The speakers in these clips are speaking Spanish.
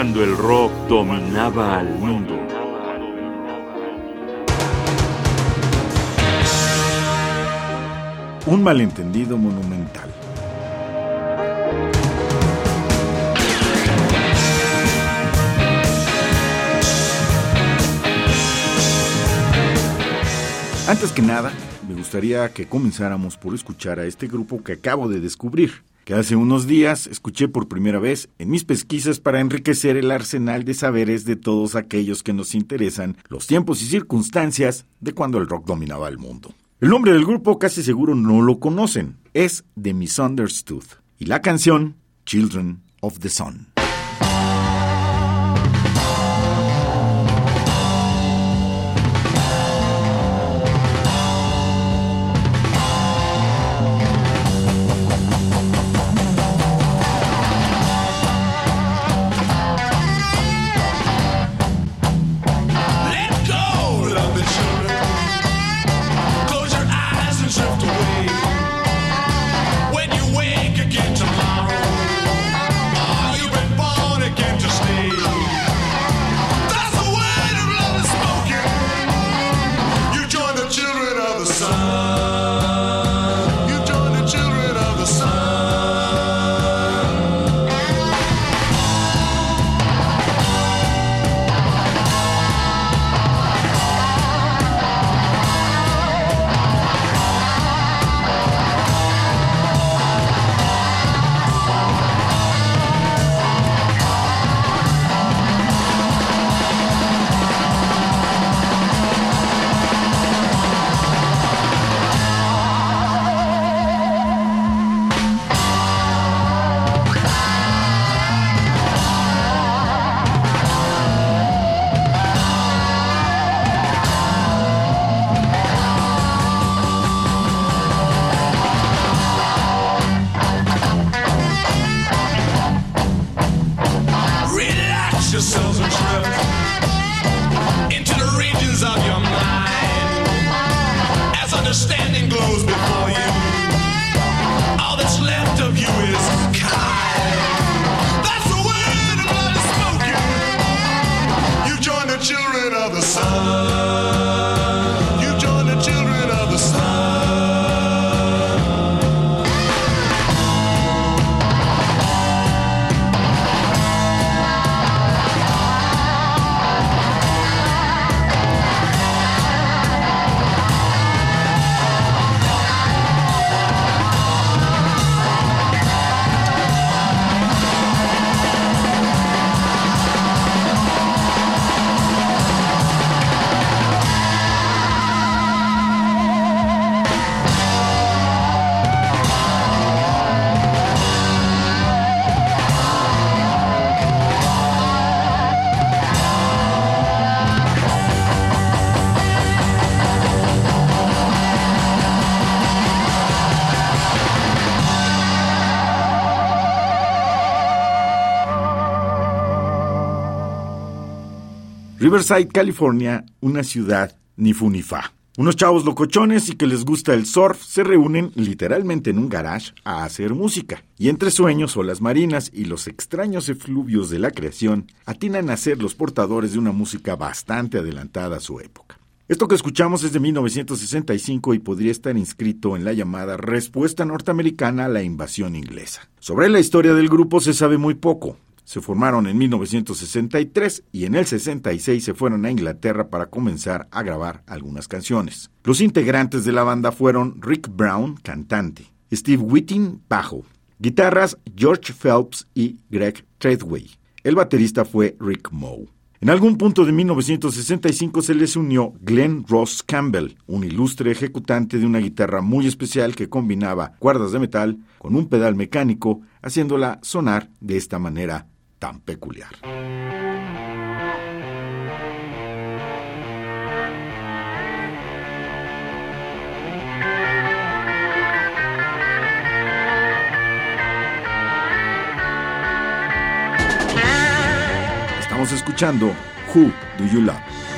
cuando el rock dominaba al mundo. Un malentendido monumental. Antes que nada, me gustaría que comenzáramos por escuchar a este grupo que acabo de descubrir, que hace unos días escuché por primera vez en mis pesquisas para enriquecer el arsenal de saberes de todos aquellos que nos interesan los tiempos y circunstancias de cuando el rock dominaba el mundo. El nombre del grupo casi seguro no lo conocen, es The Misunderstood, y la canción Children of the Sun. Riverside, California, una ciudad ni fu ni fa. Unos chavos locochones y que les gusta el surf se reúnen literalmente en un garage a hacer música. Y entre sueños, olas marinas y los extraños efluvios de la creación, atinan a ser los portadores de una música bastante adelantada a su época. Esto que escuchamos es de 1965 y podría estar inscrito en la llamada respuesta norteamericana a la invasión inglesa. Sobre la historia del grupo se sabe muy poco, se formaron en 1963 y en el 66 se fueron a Inglaterra para comenzar a grabar algunas canciones. Los integrantes de la banda fueron Rick Brown, cantante, Steve Whiting, bajo, guitarras George Phelps y Greg Treadway. El baterista fue Rick Moe. En algún punto de 1965 se les unió Glenn Ross Campbell, un ilustre ejecutante de una guitarra muy especial que combinaba cuerdas de metal con un pedal mecánico, haciéndola sonar de esta manera tan peculiar. Estamos escuchando Who Do You Love?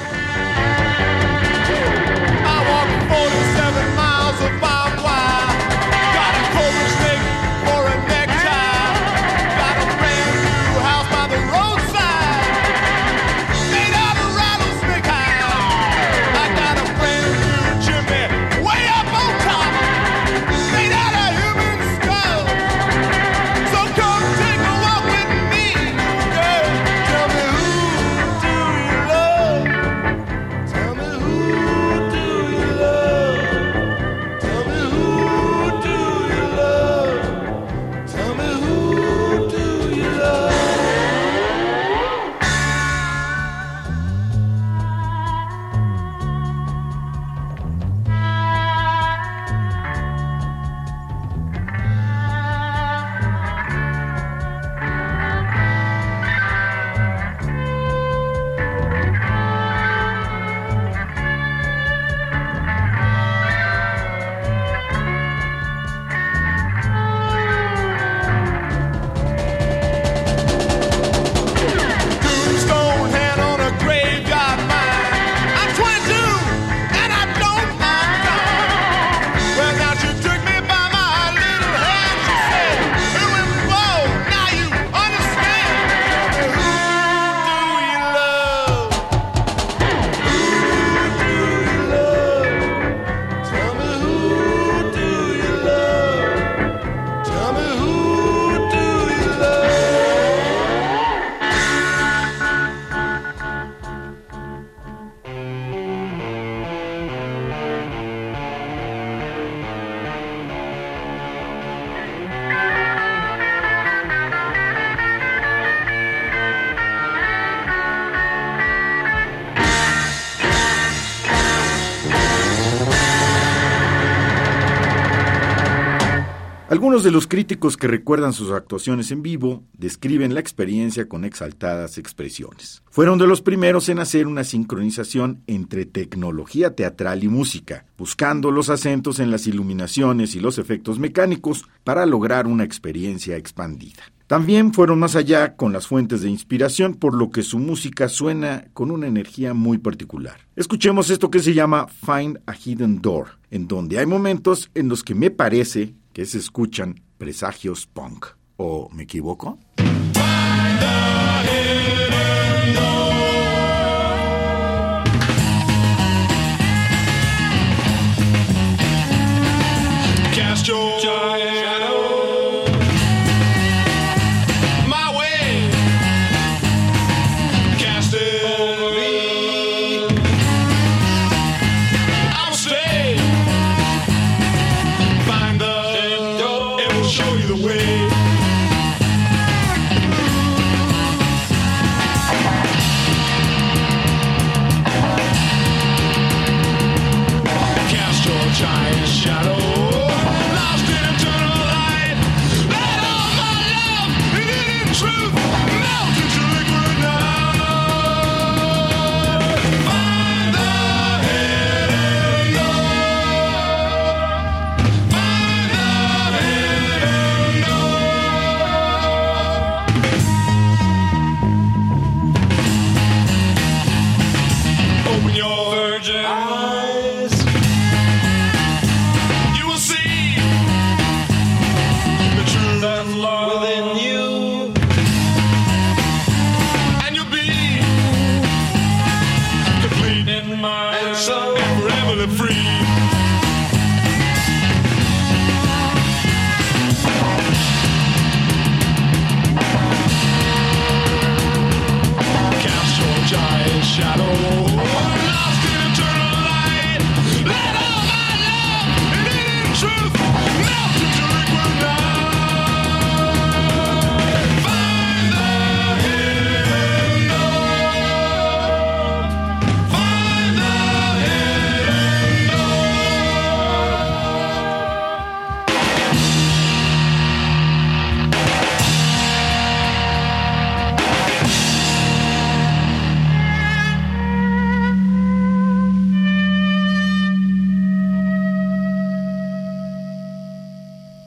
Algunos de los críticos que recuerdan sus actuaciones en vivo describen la experiencia con exaltadas expresiones. Fueron de los primeros en hacer una sincronización entre tecnología teatral y música, buscando los acentos en las iluminaciones y los efectos mecánicos para lograr una experiencia expandida. También fueron más allá con las fuentes de inspiración, por lo que su música suena con una energía muy particular. Escuchemos esto que se llama Find a Hidden Door, en donde hay momentos en los que me parece que se escuchan presagios punk. ¿O me equivoco? shadow. truth.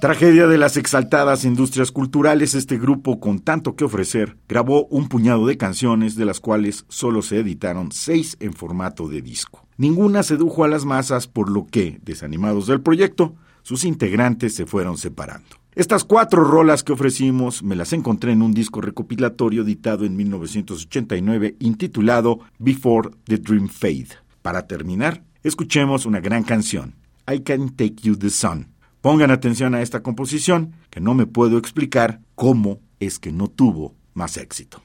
Tragedia de las exaltadas industrias culturales, este grupo con tanto que ofrecer grabó un puñado de canciones de las cuales solo se editaron seis en formato de disco. Ninguna sedujo a las masas por lo que, desanimados del proyecto, sus integrantes se fueron separando. Estas cuatro rolas que ofrecimos me las encontré en un disco recopilatorio editado en 1989 intitulado Before the Dream Fade. Para terminar, escuchemos una gran canción, I Can Take You the Sun Pongan atención a esta composición, que no me puedo explicar cómo es que no tuvo más éxito.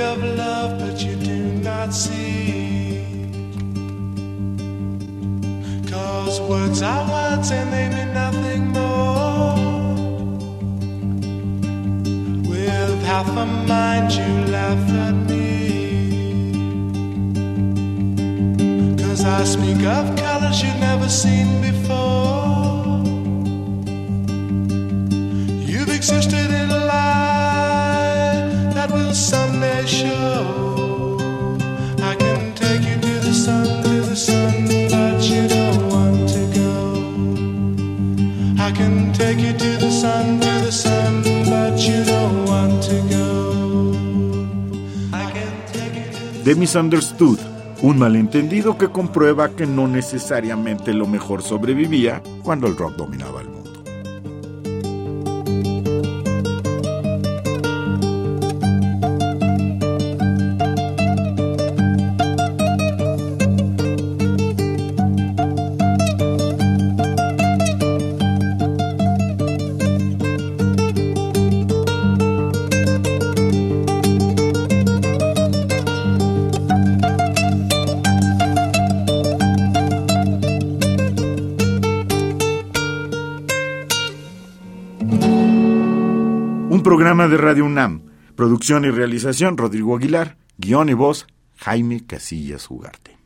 Of love, but you do not see. Cause words are words and they mean nothing more. With half a mind, you laugh at me. Cause I speak of colors you've never seen before. You've existed the Misunderstood, un malentendido que comprueba que no necesariamente lo mejor sobrevivía cuando el rock dominaba el mundo. De Radio UNAM. Producción y realización Rodrigo Aguilar. Guión y voz Jaime Casillas Ugarte.